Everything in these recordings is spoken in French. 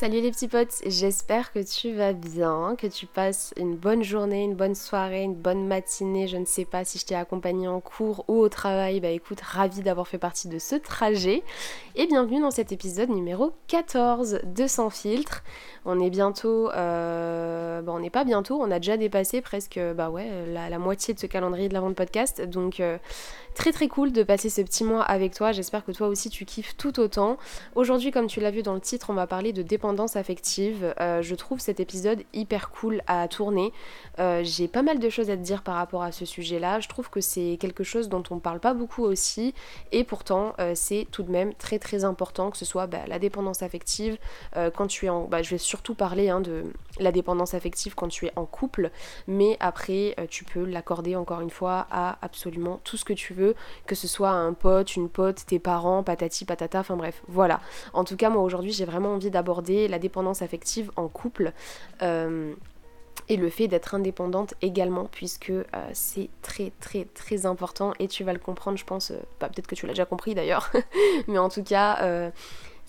Salut les petits potes, j'espère que tu vas bien, que tu passes une bonne journée, une bonne soirée, une bonne matinée, je ne sais pas si je t'ai accompagné en cours ou au travail, bah écoute, ravi d'avoir fait partie de ce trajet et bienvenue dans cet épisode numéro 14 de Sans filtre. On est bientôt, euh, bon on n'est pas bientôt, on a déjà dépassé presque bah ouais, la, moitié de ce calendrier de la vente podcast, donc euh, très très cool de passer ce petit mois avec toi, j'espère que toi aussi tu kiffes tout autant. Aujourd'hui comme tu l'as vu dans le titre, on va parler de dépendance affective. Euh, je trouve cet épisode hyper cool à tourner. Euh, j'ai pas mal de choses à te dire par rapport à ce sujet-là. Je trouve que c'est quelque chose dont on parle pas beaucoup aussi. Et pourtant, euh, c'est tout de même très très important que ce soit bah, la dépendance affective quand tu es en. Bah, je vais surtout parler hein, de la dépendance affective quand tu es en couple. Mais après, tu peux l'accorder encore une fois à absolument tout ce que tu veux. Que ce soit un pote, une pote, tes parents, patati patata. Enfin bref, voilà. En tout cas, moi aujourd'hui, j'ai vraiment envie d'aborder la dépendance affective en couple. Euh, et le fait d'être indépendante également puisque euh, c'est très très très important et tu vas le comprendre je pense, euh, bah, peut-être que tu l'as déjà compris d'ailleurs, mais en tout cas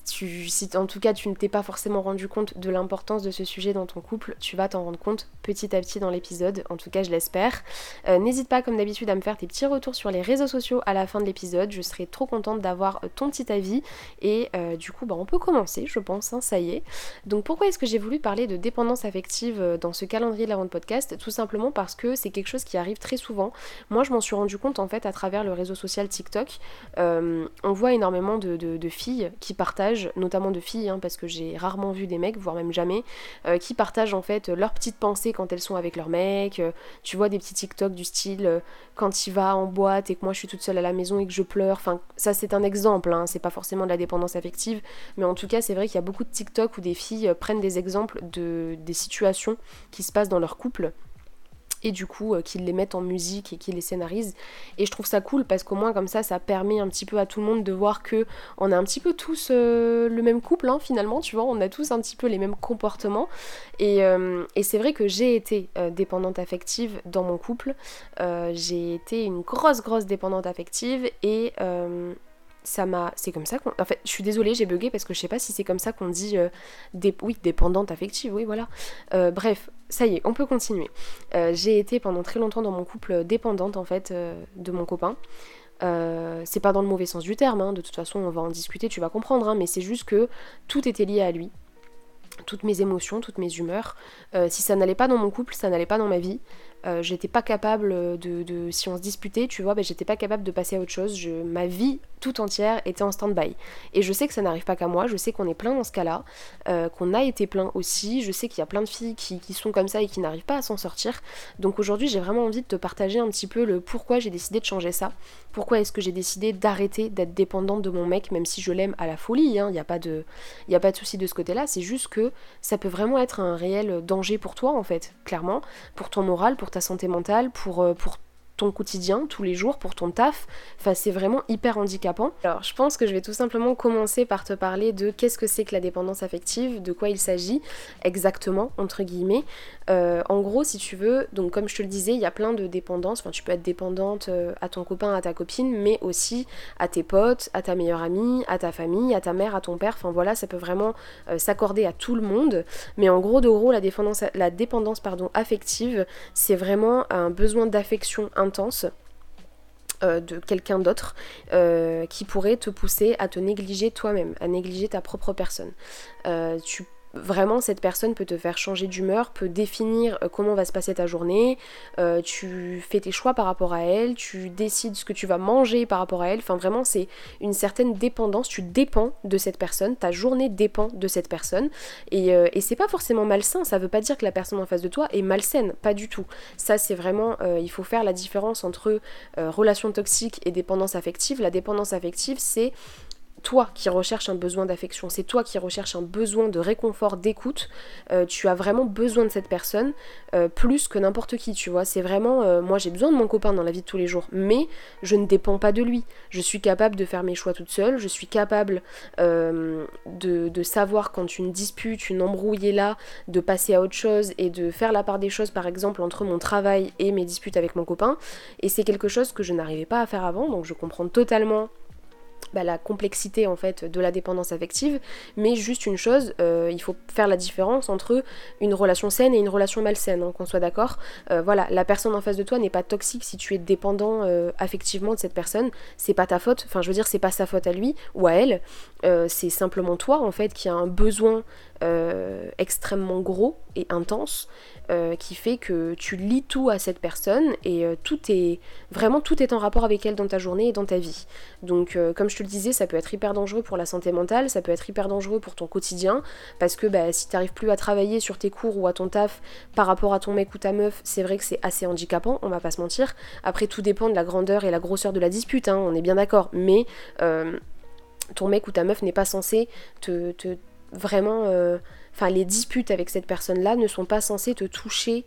si en tout cas tu ne t'es pas forcément rendu compte de l'importance de ce sujet dans ton couple, tu vas t'en rendre compte petit à petit dans l'épisode, en tout cas je l'espère. Euh, n'hésite pas comme d'habitude à me faire tes petits retours sur les réseaux sociaux à la fin de l'épisode, je serai trop contente d'avoir euh, ton petit avis et euh, du coup bah, on peut commencer je pense, hein, ça y est. Donc pourquoi est-ce que j'ai voulu parler de dépendance affective dans ce calendrier de la vente podcast? Tout simplement parce que c'est quelque chose qui arrive très souvent. Moi je m'en suis rendu compte en fait à travers le réseau social TikTok. on voit énormément de filles qui partagent notamment de filles, hein, parce que j'ai rarement vu des mecs, voire même jamais, euh, qui partagent en fait leurs petites pensées quand elles sont avec leur mec. Euh, tu vois des petits TikTok du style euh, quand il va en boîte et que moi je suis toute seule à la maison et que je pleure. Enfin, ça c'est un exemple, hein, c'est pas forcément de la dépendance affective, mais en tout cas c'est vrai qu'il y a beaucoup de TikTok où des filles prennent des exemples de des situations qui se passent dans leur couple et du coup euh, qu'ils les mettent en musique et qu'ils les scénarisent. Et je trouve ça cool parce qu'au moins comme ça, ça permet un petit peu à tout le monde de voir que on a un petit peu tous euh, le même couple hein, finalement, tu vois, on a tous un petit peu les mêmes comportements. Et, euh, et c'est vrai que j'ai été dépendante affective dans mon couple. j'ai été une grosse grosse dépendante affective et ça m'a c'est comme ça qu'on en fait je suis désolée j'ai bugué parce que je sais pas si c'est comme ça qu'on dit euh, oui dépendante affective oui voilà euh, bref ça y est on peut continuer euh, j'ai été pendant très longtemps dans mon couple dépendante en fait de mon copain c'est pas dans le mauvais sens du terme hein, de toute façon on va en discuter tu vas comprendre hein, mais c'est juste que tout était lié à lui toutes mes émotions, toutes mes humeurs. si ça n'allait pas dans mon couple, ça n'allait pas dans ma vie. Euh, j'étais pas capable de, si on se disputait, tu vois, ben, j'étais pas capable de passer à autre chose. Je, ma vie tout entière était en stand-by. Et je sais que ça n'arrive pas qu'à moi, je sais qu'on est plein dans ce cas-là, euh, qu'on a été plein aussi. Je sais qu'il y a plein de filles qui, qui sont comme ça et qui n'arrivent pas à s'en sortir. Donc aujourd'hui, j'ai vraiment envie de te partager un petit peu le pourquoi j'ai décidé de changer ça. Pourquoi est-ce que j'ai décidé d'arrêter d'être dépendante de mon mec, même si je l'aime à la folie. Il hein, n'y a pas de, y a pas de souci de ce côté-là. C'est juste que ça peut vraiment être un réel danger pour toi, en fait, clairement, pour ton moral, pour ta santé mentale, pour, euh, pour ton quotidien, tous les jours, pour ton taf. Enfin, c'est vraiment hyper handicapant. Alors, je pense que je vais tout simplement commencer par te parler de qu'est-ce que c'est que la dépendance affective, de quoi il s'agit exactement, entre guillemets. Euh, en gros, si tu veux, donc comme je te le disais, il y a plein de dépendances. Enfin, tu peux être dépendante euh, à ton copain, à ta copine, mais aussi à tes potes, à ta meilleure amie, à ta famille, à ta mère, à ton père. Enfin voilà, ça peut vraiment euh, s'accorder à tout le monde. Mais en gros, de gros, la dépendance, la dépendance pardon, affective, c'est vraiment un besoin d'affection intense de quelqu'un d'autre qui pourrait te pousser à te négliger toi-même, à négliger ta propre personne. tu vraiment cette personne peut te faire changer d'humeur, peut définir euh, comment va se passer ta journée, euh, tu fais tes choix par rapport à elle, tu décides ce que tu vas manger par rapport à elle, enfin vraiment c'est une certaine dépendance, tu dépends de cette personne, ta journée dépend de cette personne. Et, euh, et c'est pas forcément malsain, ça veut pas dire que la personne en face de toi est malsaine, pas du tout. Ça c'est vraiment, il faut faire la différence entre relation toxique et dépendance affective. La dépendance affective c'est toi qui recherches un besoin d'affection, c'est toi qui recherches un besoin de réconfort, d'écoute, euh, tu as vraiment besoin de cette personne euh, plus que n'importe qui, tu vois. C'est vraiment, euh, moi j'ai besoin de mon copain dans la vie de tous les jours, mais je ne dépends pas de lui. Je suis capable de faire mes choix toute seule, je suis capable de, de, savoir quand une dispute, une embrouille est là, de passer à autre chose et de faire la part des choses, par exemple, entre mon travail et mes disputes avec mon copain. Et c'est quelque chose que je n'arrivais pas à faire avant, donc je comprends totalement bah, la complexité en fait de la dépendance affective, mais juste une chose, euh, il faut faire la différence entre une relation saine et une relation malsaine, hein, qu'on soit d'accord. Euh, voilà, la personne en face de toi n'est pas toxique si tu es dépendant euh, affectivement de cette personne, c'est pas ta faute, enfin je veux dire c'est pas sa faute à lui ou à elle, c'est simplement toi en fait qui a un besoin extrêmement gros et intense euh, qui fait que tu lis tout à cette personne et euh, tout est vraiment tout est en rapport avec elle dans ta journée et dans ta vie. Donc euh, comme je te le disais, ça peut être hyper dangereux pour la santé mentale, ça peut être hyper dangereux pour ton quotidien parce que bah, si t'arrives plus à travailler sur tes cours ou à ton taf par rapport à ton mec ou ta meuf, c'est vrai que c'est assez handicapant, on va pas se mentir. Après tout dépend de la grandeur et la grosseur de la dispute, hein, on est bien d'accord, mais ton mec ou ta meuf n'est pas censé te vraiment enfin les disputes avec cette personne-là ne sont pas censées te toucher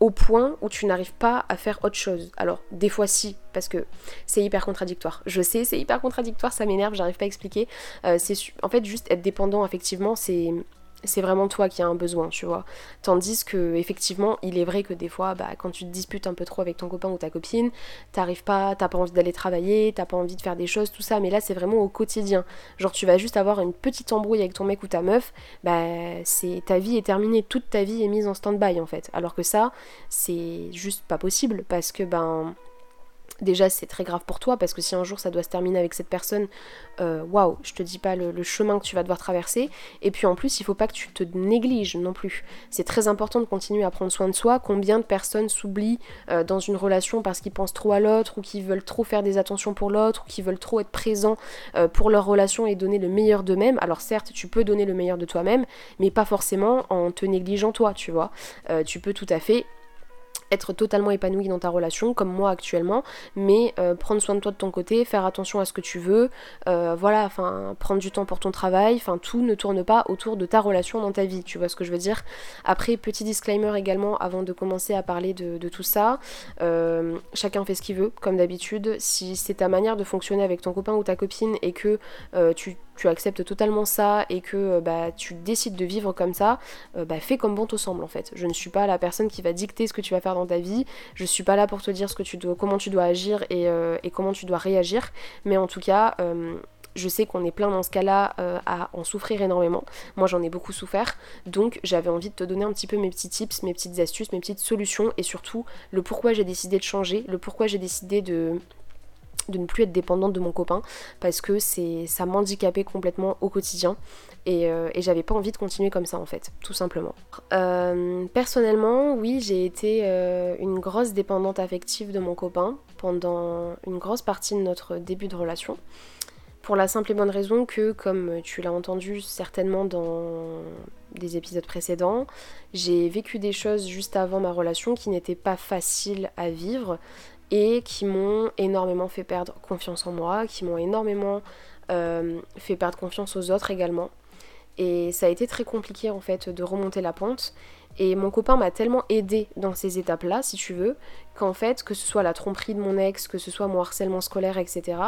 au point où tu n'arrives pas à faire autre chose. Alors, des fois si, parce que c'est hyper contradictoire. Je sais, c'est hyper contradictoire, ça m'énerve, j'arrive pas à expliquer. Euh, c'est en fait juste être dépendant, effectivement, c'est c'est vraiment toi qui as un besoin, tu vois. Tandis que effectivement, il est vrai que des fois, bah, quand tu te disputes un peu trop avec ton copain ou ta copine, t'arrives pas, t'as pas envie d'aller travailler, t'as pas envie de faire des choses, tout ça. Mais là, c'est vraiment au quotidien. Genre, tu vas juste avoir une petite embrouille avec ton mec ou ta meuf, bah, c'est ta vie est terminée, toute ta vie est mise en stand-by en fait. Alors que ça, c'est juste pas possible parce que ben déjà c'est très grave pour toi parce que si un jour ça doit se terminer avec cette personne, euh, waouh, je te dis pas le, chemin que tu vas devoir traverser. Et puis en plus, il faut pas que tu te négliges non plus. C'est très important de continuer à prendre soin de soi. Combien de personnes s'oublient euh, dans une relation parce qu'ils pensent trop à l'autre ou qu'ils veulent trop faire des attentions pour l'autre ou qu'ils veulent trop être présents euh, pour leur relation et donner le meilleur d'eux-mêmes. Alors certes, tu peux donner le meilleur de toi-même, mais pas forcément en te négligeant toi, tu vois. tu peux tout à fait être totalement épanoui dans ta relation, comme moi actuellement, mais euh, prendre soin de toi de ton côté, faire attention à ce que tu veux, euh, voilà, enfin, prendre du temps pour ton travail, enfin, tout ne tourne pas autour de ta relation dans ta vie, tu vois ce que je veux dire. Après, petit disclaimer également, avant de commencer à parler de, tout ça, euh, chacun fait ce qu'il veut, comme d'habitude. Si c'est ta manière de fonctionner avec ton copain ou ta copine et que tu tu acceptes totalement ça et que euh, bah, tu décides de vivre comme ça, euh, bah, fais comme bon te semble en fait. Je ne suis pas la personne qui va dicter ce que tu vas faire dans ta vie, je suis pas là pour te dire ce que tu dois, comment tu dois agir et, euh, et comment tu dois réagir, mais en tout cas je sais qu'on est plein dans ce cas-là à en souffrir énormément. Moi j'en ai beaucoup souffert, donc j'avais envie de te donner un petit peu mes petits tips, mes petites astuces, mes petites solutions et surtout le pourquoi j'ai décidé de changer, le pourquoi j'ai décidé de de ne plus être dépendante de mon copain parce que c'est ça m'handicapait complètement au quotidien et, euh, j'avais pas envie de continuer comme ça en fait, tout simplement. Euh, personnellement, oui, j'ai été euh, une grosse dépendante affective de mon copain pendant une grosse partie de notre début de relation. Pour la simple et bonne raison que, comme tu l'as entendu certainement dans des épisodes précédents, j'ai vécu des choses juste avant ma relation qui n'étaient pas faciles à vivre et qui m'ont énormément fait perdre confiance en moi, qui m'ont énormément euh, fait perdre confiance aux autres également. Et ça a été très compliqué en fait de remonter la pente. Et mon copain m'a tellement aidé dans ces étapes-là, si tu veux, qu'en fait, que ce soit la tromperie de mon ex, que ce soit mon harcèlement scolaire, etc.,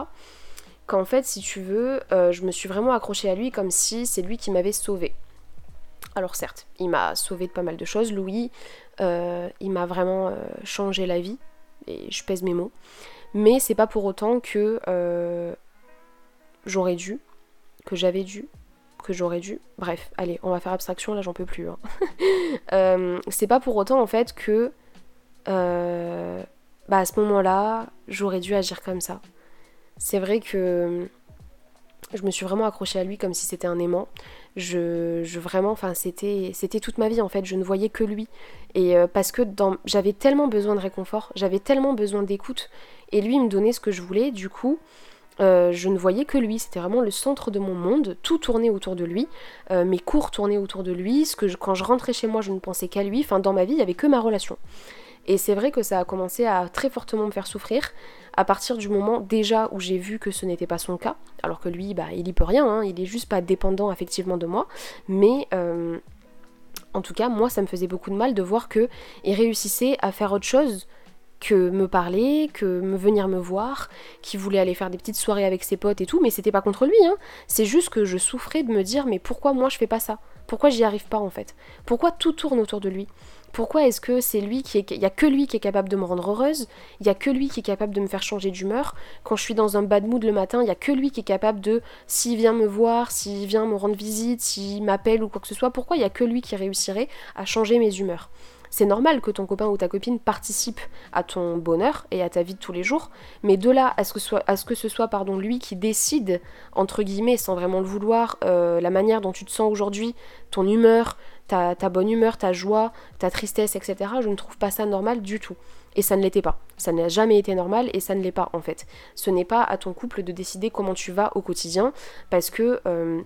qu'en fait, si tu veux, euh, je me suis vraiment accrochée à lui comme si c'est lui qui m'avait sauvée. Alors certes, il m'a sauvé de pas mal de choses, Louis, euh, il m'a vraiment changé la vie, et je pèse mes mots. Mais c'est pas pour autant que euh, j'aurais dû, que j'avais dû, que j'aurais dû. Bref, allez, on va faire abstraction, là j'en peux plus. Hein. Euh, c'est pas pour autant en fait que euh, bah à ce moment-là, j'aurais dû agir comme ça. C'est vrai que je me suis vraiment accrochée à lui comme si c'était un aimant. Je, vraiment, enfin, c'était, c'était toute ma vie en fait. Je ne voyais que lui. Et euh, parce que j'avais tellement besoin de réconfort, j'avais tellement besoin d'écoute. Et lui, me donnait ce que je voulais. Du coup, euh, je ne voyais que lui. C'était vraiment le centre de mon monde. Tout tournait autour de lui. Euh, mes cours tournaient autour de lui. Ce que quand je rentrais chez moi, je ne pensais qu'à lui. Enfin, dans ma vie, il n'y avait que ma relation. Et c'est vrai que ça a commencé à très fortement me faire souffrir à partir du moment déjà où j'ai vu que ce n'était pas son cas, alors que lui, bah, il y peut rien, hein, il est juste pas dépendant effectivement de moi, mais euh, en tout cas, moi, ça me faisait beaucoup de mal de voir que il réussissait à faire autre chose que me parler, que me venir me voir, qui voulait aller faire des petites soirées avec ses potes et tout, mais c'était pas contre lui, hein. C'est juste que je souffrais de me dire mais pourquoi moi je fais pas ça? Pourquoi j'y arrive pas en fait? Pourquoi tout tourne autour de lui? Pourquoi est-ce que c'est lui qui est. Il y a que lui qui est capable de me rendre heureuse, il y a que lui qui est capable de me faire changer d'humeur. Quand je suis dans un bad mood le matin, il y a que lui qui est capable de. S'il vient me voir, s'il vient me rendre visite, s'il m'appelle ou quoi que ce soit, pourquoi il y a que lui qui réussirait à changer mes humeurs? C'est normal que ton copain ou ta copine participe à ton bonheur et à ta vie de tous les jours, mais de là à ce que, ce, soit lui qui décide, entre guillemets, sans vraiment le vouloir, euh, la manière dont tu te sens aujourd'hui, ton humeur, ta, bonne humeur, ta joie, ta tristesse, etc., je ne trouve pas ça normal du tout. Et ça ne l'était pas. Ça n'a jamais été normal et ça ne l'est pas en fait. Ce n'est pas à ton couple de décider comment tu vas au quotidien parce que... Euh,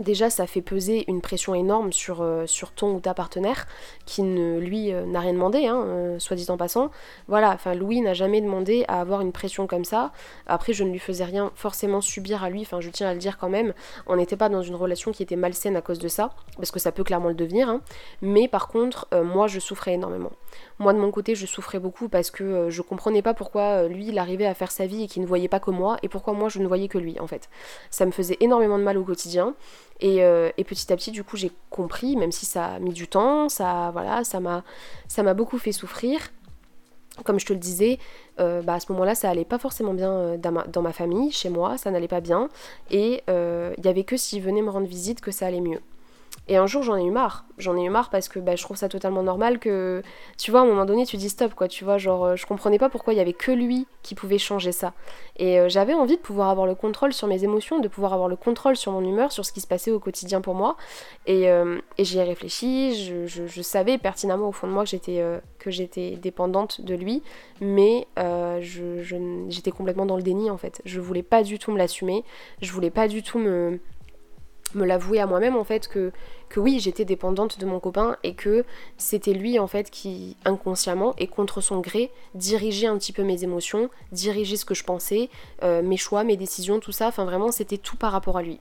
déjà ça fait peser une pression énorme sur, euh, ton ou ta partenaire qui ne lui euh, n'a rien demandé, hein, euh, soit dit en passant. Voilà, enfin Louis n'a jamais demandé à avoir une pression comme ça. Après je ne lui faisais rien forcément subir à lui, enfin je tiens à le dire quand même, on n'était pas dans une relation qui était malsaine à cause de ça, parce que ça peut clairement le devenir, hein. mais par contre moi je souffrais énormément. Moi de mon côté je souffrais beaucoup parce que je comprenais pas pourquoi lui il arrivait à faire sa vie et qu'il ne voyait pas que moi, et pourquoi moi je ne voyais que lui en fait. Ça me faisait énormément de mal au quotidien. Euh, et, petit à petit, du coup, j'ai compris, même si ça a mis du temps, ça, voilà, ça m'a, ça m'a beaucoup fait souffrir. Comme je te le disais, euh, bah, à ce moment-là, ça allait pas forcément bien euh, dans, ma, dans, famille, chez moi, ça n'allait pas bien. Et il y avait que s'il venait me rendre visite que ça allait mieux. Et un jour, j'en ai eu marre. J'en ai eu marre parce que bah, je trouve ça totalement normal que, tu vois, à un moment donné, tu dis stop, quoi. Tu vois, genre, euh, je comprenais pas pourquoi il y avait que lui qui pouvait changer ça. Et euh, j'avais envie de pouvoir avoir le contrôle sur mes émotions, de pouvoir avoir le contrôle sur mon humeur, sur ce qui se passait au quotidien pour moi. Et, euh, j'y ai réfléchi. Je, savais pertinemment au fond de moi que j'étais que j'étais dépendante de lui, mais j'étais complètement dans le déni en fait. Je voulais pas du tout me l'assumer. Je voulais pas du tout me me l'avouer à moi-même en fait que, oui j'étais dépendante de mon copain et que c'était lui en fait qui inconsciemment et contre son gré dirigeait un petit peu mes émotions, dirigeait ce que je pensais, euh, mes choix, mes décisions, tout ça, enfin vraiment c'était tout par rapport à lui.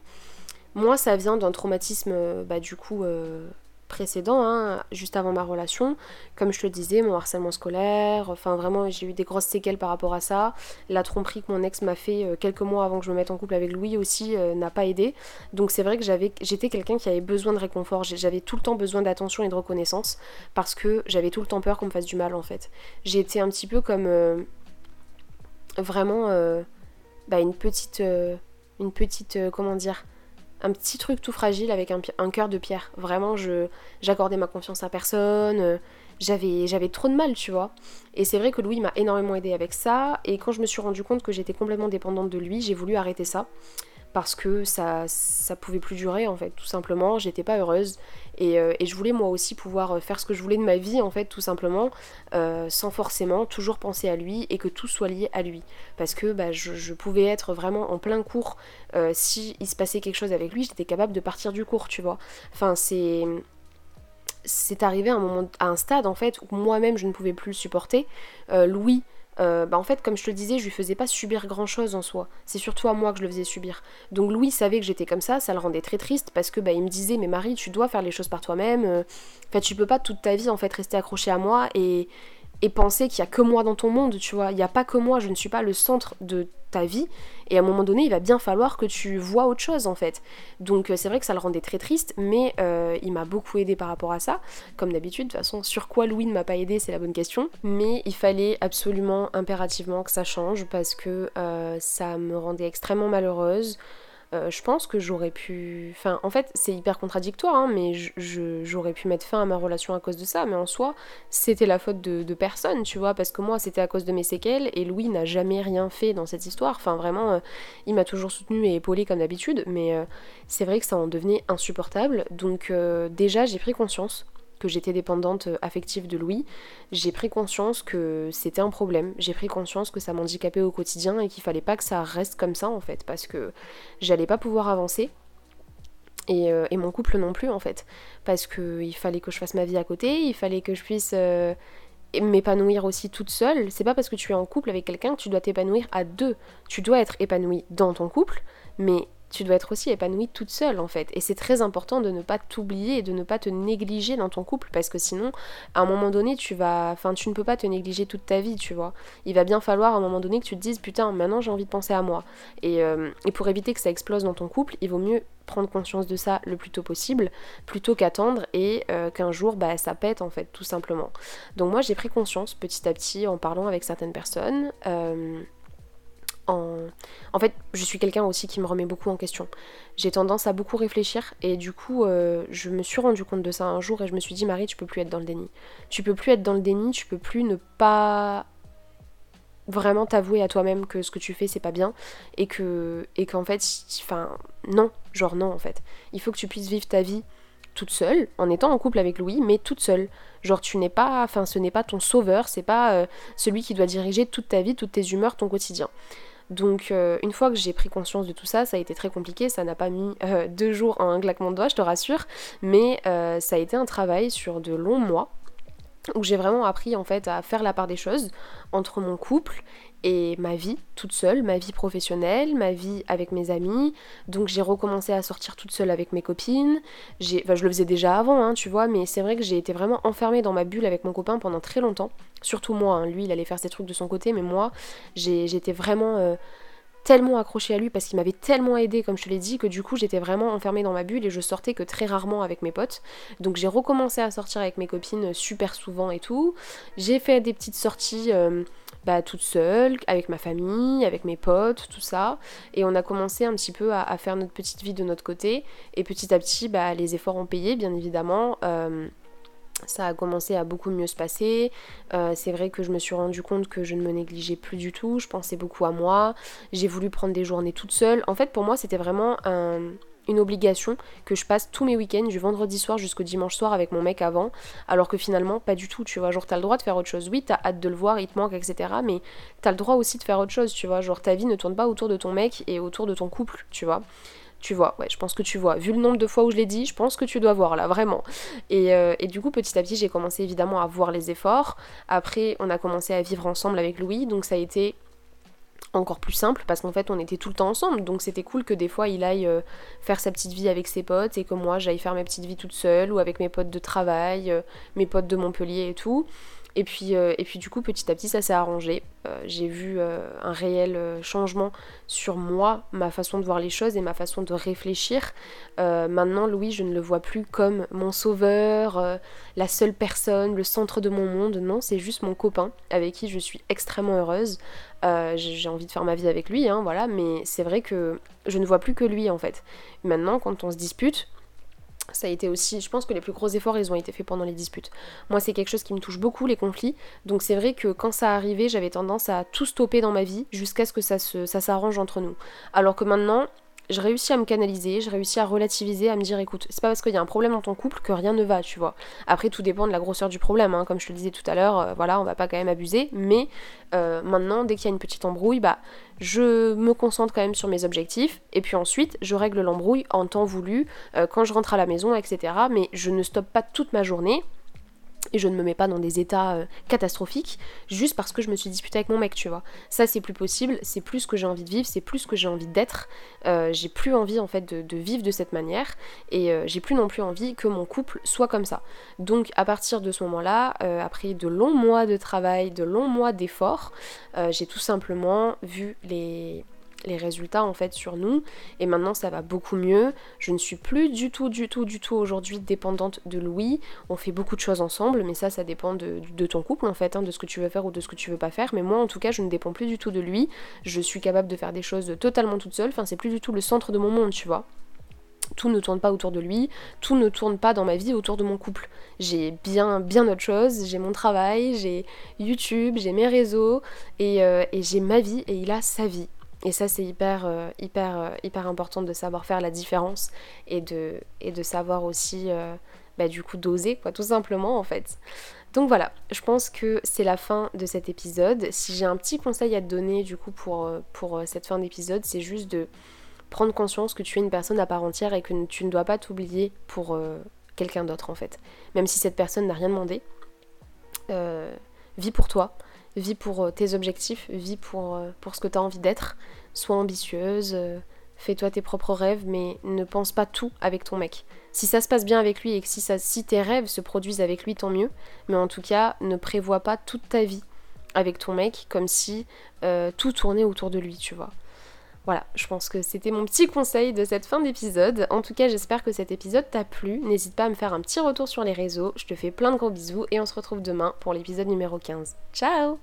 Moi ça vient d'un traumatisme euh, bah, du coup euh, précédent, hein, juste avant ma relation. Comme je te le disais, mon harcèlement scolaire, enfin vraiment j'ai eu des grosses séquelles par rapport à ça. La tromperie que mon ex m'a fait euh, quelques mois avant que je me mette en couple avec Louis aussi euh, n'a pas aidé. Donc c'est vrai que j'étais quelqu'un qui avait besoin de réconfort, j'avais tout le temps besoin d'attention et de reconnaissance parce que j'avais tout le temps peur qu'on me fasse du mal en fait. J'ai été un petit peu comme euh, vraiment bah, une petite, une petite, comment dire, un petit truc tout fragile avec un, cœur de pierre. Vraiment, je j'accordais ma confiance à personne. Euh, j'avais, j'avais trop de mal, tu vois. Et c'est vrai que Louis m'a énormément aidé avec ça. Et quand je me suis rendu compte que j'étais complètement dépendante de lui, j'ai voulu arrêter ça parce que ça, ça pouvait plus durer en fait, tout simplement. J'étais pas heureuse euh, et, je voulais moi aussi pouvoir euh, faire ce que je voulais de ma vie en fait, tout simplement, euh, sans forcément toujours penser à lui et que tout soit lié à lui. Parce que bah, je, pouvais être vraiment en plein cours. si il se passait quelque chose avec lui, j'étais capable de partir du cours, tu vois. Enfin, c'est c'est arrivé à un moment à un stade en fait où moi-même je ne pouvais plus le supporter. Louis euh, bah en fait, comme je te le disais, je lui faisais pas subir grand chose en soi. C'est surtout à moi que je le faisais subir. Donc Louis savait que j'étais comme ça, ça le rendait très triste parce que bah, il me disait mais Marie, tu dois faire les choses par toi-même. Euh. En fait, tu peux pas toute ta vie en fait rester accroché à moi et, et penser qu'il y a que moi dans ton monde, tu vois. Il n'y a pas que moi, je ne suis pas le centre de ta vie. Et à un moment donné, il va bien falloir que tu vois autre chose en fait. Donc euh, c'est vrai que ça le rendait très triste, mais euh, il m'a beaucoup aidé par rapport à ça. Comme d'habitude, de toute façon, sur quoi Louis ne m'a pas aidé, c'est la bonne question. Mais il fallait absolument, impérativement que ça change parce que euh, ça me rendait extrêmement malheureuse. Euh, je pense que j'aurais pu. Enfin, en fait, c'est hyper contradictoire, hein, mais j'aurais pu mettre fin à ma relation à cause de ça. Mais en soi, c'était la faute de, personne, tu vois, parce que moi, c'était à cause de mes séquelles et Louis n'a jamais rien fait dans cette histoire. Enfin, vraiment, euh, il m'a toujours soutenu et épaulé comme d'habitude, mais euh, c'est vrai que ça en devenait insupportable. Donc, déjà, j'ai pris conscience que j'étais dépendante euh, affective de Louis, j'ai pris conscience que c'était un problème. J'ai pris conscience que ça m'handicapait au quotidien et qu'il fallait pas que ça reste comme ça en fait, parce que j'allais pas pouvoir avancer. Et, euh, mon couple non plus en fait. Parce qu'il fallait que je fasse ma vie à côté, il fallait que je puisse euh, m'épanouir aussi toute seule. C'est pas parce que tu es en couple avec quelqu'un que tu dois t'épanouir à deux. Tu dois être épanoui dans ton couple, mais tu dois être aussi épanouie toute seule en fait. Et c'est très important de ne pas t'oublier et de ne pas te négliger dans ton couple parce que sinon, à un moment donné, tu vas. Enfin, tu ne peux pas te négliger toute ta vie, tu vois. Il va bien falloir à un moment donné que tu te dises putain, maintenant j'ai envie de penser à moi. Et, euh, pour éviter que ça explose dans ton couple, il vaut mieux prendre conscience de ça le plus tôt possible, plutôt qu'attendre et euh, qu'un jour bah, ça pète en fait tout simplement. Donc moi j'ai pris conscience petit à petit en parlant avec certaines personnes. Euh, en... fait, je suis quelqu'un aussi qui me remet beaucoup en question. J'ai tendance à beaucoup réfléchir et du coup, euh, je me suis rendu compte de ça un jour et je me suis dit, Marie, tu peux plus être dans le déni. Tu peux plus être dans le déni, tu peux plus ne pas vraiment t'avouer à toi-même que ce que tu fais c'est pas bien et que et qu'en fait enfin non genre non en fait il faut que tu puisses vivre ta vie toute seule en étant en couple avec Louis mais toute seule genre tu n'es pas enfin ce n'est pas ton sauveur c'est pas euh, celui qui doit diriger toute ta vie toutes tes humeurs ton quotidien donc euh, une fois que j'ai pris conscience de tout ça, ça a été très compliqué, ça n'a pas mis euh, deux jours en un claquement de doigts, je te rassure, mais ça a été un travail sur de longs mois où j'ai vraiment appris en fait à faire la part des choses entre mon couple et ma vie toute seule, ma vie professionnelle, ma vie avec mes amis. Donc j'ai recommencé à sortir toute seule avec mes copines. Enfin, je le faisais déjà avant, hein, tu vois, mais c'est vrai que j'ai été vraiment enfermée dans ma bulle avec mon copain pendant très longtemps. Surtout moi, hein. lui il allait faire ses trucs de son côté, mais moi j'étais vraiment euh, tellement accrochée à lui parce qu'il m'avait tellement aidé comme je te l'ai dit que du coup j'étais vraiment enfermée dans ma bulle et je sortais que très rarement avec mes potes. Donc j'ai recommencé à sortir avec mes copines super souvent et tout. J'ai fait des petites sorties euh, bah, toute seule, avec ma famille, avec mes potes, tout ça. Et on a commencé un petit peu à, faire notre petite vie de notre côté. Et petit à petit, bah, les efforts ont payé bien évidemment. Euh, ça a commencé à beaucoup mieux se passer. Euh, c'est vrai que je me suis rendu compte que je ne me négligeais plus du tout. Je pensais beaucoup à moi. J'ai voulu prendre des journées toute seule. En fait, pour moi, c'était vraiment une obligation que je passe tous mes week-ends du vendredi soir jusqu'au dimanche soir avec mon mec avant, alors que finalement pas du tout, tu vois, genre t'as le droit de faire autre chose, oui t'as hâte de le voir, il te manque, etc. Mais t'as le droit aussi de faire autre chose, tu vois, genre ta vie ne tourne pas autour de ton mec et autour de ton couple, tu vois. Tu vois, ouais, je pense que tu vois. Vu le nombre de fois où je l'ai dit, je pense que tu dois voir là, vraiment. Et, euh, et du coup, petit à petit, j'ai commencé évidemment à voir les efforts. Après, on a commencé à vivre ensemble avec Louis, donc ça a été encore plus simple parce qu'en fait on était tout le temps ensemble donc c'était cool que des fois il aille euh, faire sa petite vie avec ses potes et que moi j'aille faire ma petite vie toute seule ou avec mes potes de travail, euh, mes potes de Montpellier et tout. Et puis, euh, et puis du coup, petit à petit, ça s'est arrangé. Euh, j'ai vu euh, un réel changement sur moi, ma façon de voir les choses et ma façon de réfléchir. maintenant, Louis, je ne le vois plus comme mon sauveur, la seule personne, le centre de mon monde. Non, c'est juste mon copain avec qui je suis extrêmement heureuse. j'ai envie de faire ma vie avec lui, hein, voilà, mais c'est vrai que je ne vois plus que lui en fait. Maintenant, quand on se dispute, ça a été aussi, je pense que les plus gros efforts, ils ont été faits pendant les disputes. Moi, c'est quelque chose qui me touche beaucoup, les conflits. Donc c'est vrai que quand ça arrivait, j'avais tendance à tout stopper dans ma vie jusqu'à ce que ça, ça s'arrange entre nous. Alors que maintenant, je réussis à me canaliser, je réussis à relativiser, à me dire écoute, c'est pas parce qu'il y a un problème dans ton couple que rien ne va, tu vois. Après, tout dépend de la grosseur du problème, hein. comme je te le disais tout à l'heure, euh, voilà, on va pas quand même abuser, mais euh, maintenant, dès qu'il y a une petite embrouille, bah, je me concentre quand même sur mes objectifs, et puis ensuite, je règle l'embrouille en temps voulu, euh, quand je rentre à la maison, etc. Mais je ne stoppe pas toute ma journée et je ne me mets pas dans des états euh, catastrophiques juste parce que je me suis disputée avec mon mec, tu vois. Ça, c'est plus possible, c'est plus ce que j'ai envie de vivre, c'est plus ce que j'ai envie d'être. Euh, j'ai plus envie en fait de, vivre de cette manière et euh, j'ai plus non plus envie que mon couple soit comme ça. Donc, à partir de ce moment-là, après de longs mois de travail, de longs mois d'efforts, j'ai tout simplement vu les les résultats en fait sur nous et maintenant ça va beaucoup mieux. Je ne suis plus du tout du tout du tout aujourd'hui dépendante de Louis. On fait beaucoup de choses ensemble mais ça ça dépend de, ton couple en fait, hein, de ce que tu veux faire ou de ce que tu veux pas faire. Mais moi en tout cas je ne dépends plus du tout de lui. Je suis capable de faire des choses totalement toute seule. Enfin c'est plus du tout le centre de mon monde tu vois tout ne tourne pas autour de lui, tout ne tourne pas dans ma vie autour de mon couple. J'ai bien, bien autre chose, j'ai mon travail, j'ai YouTube, j'ai mes réseaux et, euh, et j'ai ma vie et il a sa vie. Et ça, c'est hyper, euh, hyper, euh, hyper important de savoir faire la différence et de, et de savoir aussi, euh, bah, du coup, doser, quoi, tout simplement, en fait. Donc voilà, je pense que c'est la fin de cet épisode. Si j'ai un petit conseil à te donner, du coup, pour, pour cette fin d'épisode, c'est juste de prendre conscience que tu es une personne à part entière et que tu ne dois pas t'oublier pour quelqu'un d'autre, en fait. Même si cette personne n'a rien demandé. vis pour toi vis pour euh, tes objectifs, vis pour, euh, ce que tu as envie d'être, sois ambitieuse, euh, fais-toi tes propres rêves, mais ne pense pas tout avec ton mec. Si ça se passe bien avec lui et que si, ça, si tes rêves se produisent avec lui, tant mieux. Mais en tout cas, ne prévois pas toute ta vie avec ton mec comme si tout tournait autour de lui, tu vois. Voilà, je pense que c'était mon petit conseil de cette fin d'épisode. En tout cas, j'espère que cet épisode t'a plu. N'hésite pas à me faire un petit retour sur les réseaux. Je te fais plein de gros bisous et on se retrouve demain pour l'épisode numéro 15. Ciao